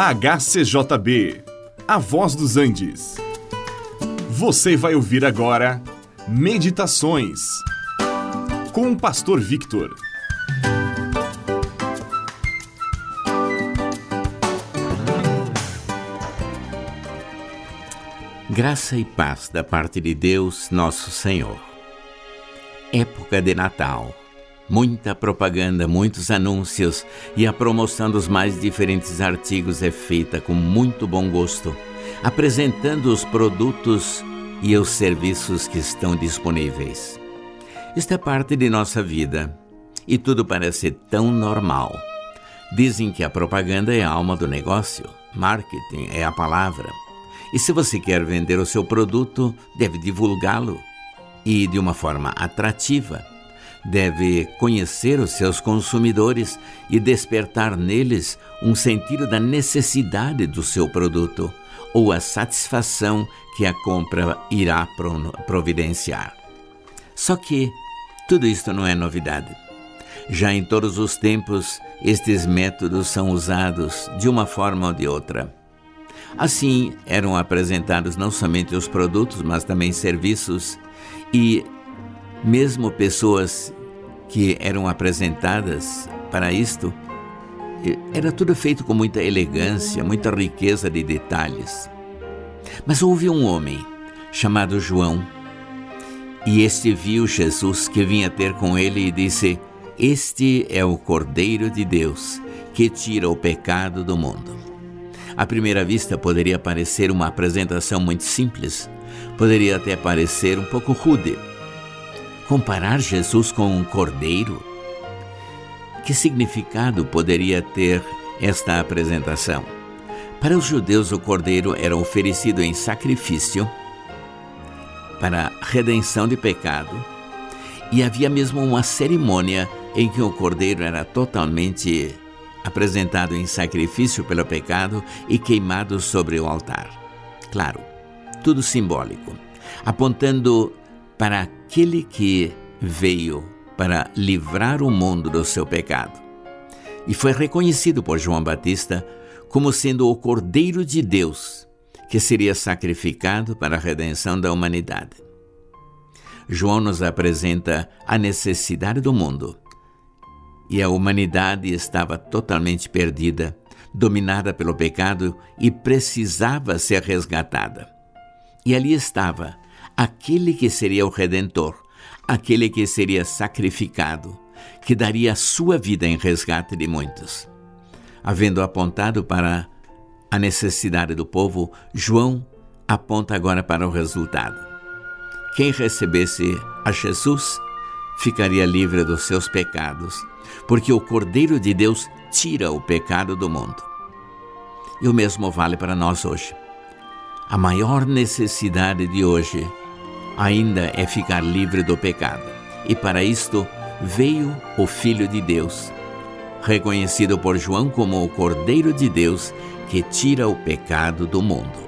HCJB, A Voz dos Andes. Você vai ouvir agora Meditações com o Pastor Victor. Graça e paz da parte de Deus, nosso Senhor. Época de Natal Muita propaganda, muitos anúncios e a promoção dos mais diferentes artigos é feita com muito bom gosto, apresentando os produtos e os serviços que estão disponíveis. Isto é parte de nossa vida e tudo parece tão normal. Dizem que a propaganda é a alma do negócio, marketing é a palavra. E se você quer vender o seu produto, deve divulgá-lo e de uma forma atrativa deve conhecer os seus consumidores e despertar neles um sentido da necessidade do seu produto ou a satisfação que a compra irá providenciar. Só que tudo isto não é novidade. Já em todos os tempos, estes métodos são usados de uma forma ou de outra. Assim, eram apresentados não somente os produtos, mas também serviços, e mesmo pessoas que eram apresentadas para isto, era tudo feito com muita elegância, muita riqueza de detalhes. Mas houve um homem chamado João, e este viu Jesus que vinha ter com ele e disse: Este é o Cordeiro de Deus que tira o pecado do mundo. À primeira vista poderia parecer uma apresentação muito simples, poderia até parecer um pouco rude Comparar Jesus com um cordeiro? Que significado poderia ter esta apresentação? Para os judeus, o cordeiro era oferecido em sacrifício para redenção de pecado, e havia mesmo uma cerimônia em que o cordeiro era totalmente apresentado em sacrifício pelo pecado e queimado sobre o altar. Claro, tudo simbólico, apontando para aquele que veio para livrar o mundo do seu pecado. E foi reconhecido por João Batista como sendo o Cordeiro de Deus que seria sacrificado para a redenção da humanidade. João nos apresenta a necessidade do mundo. E a humanidade estava totalmente perdida, dominada pelo pecado e precisava ser resgatada. E ali estava aquele que seria o redentor, aquele que seria sacrificado, que daria a sua vida em resgate de muitos. Havendo apontado para a necessidade do povo, João aponta agora para o resultado. Quem recebesse a Jesus ficaria livre dos seus pecados, porque o Cordeiro de Deus tira o pecado do mundo. E o mesmo vale para nós hoje. A maior necessidade de hoje ainda é ficar livre do pecado. E para isto veio o Filho de Deus, reconhecido por João como o Cordeiro de Deus que tira o pecado do mundo.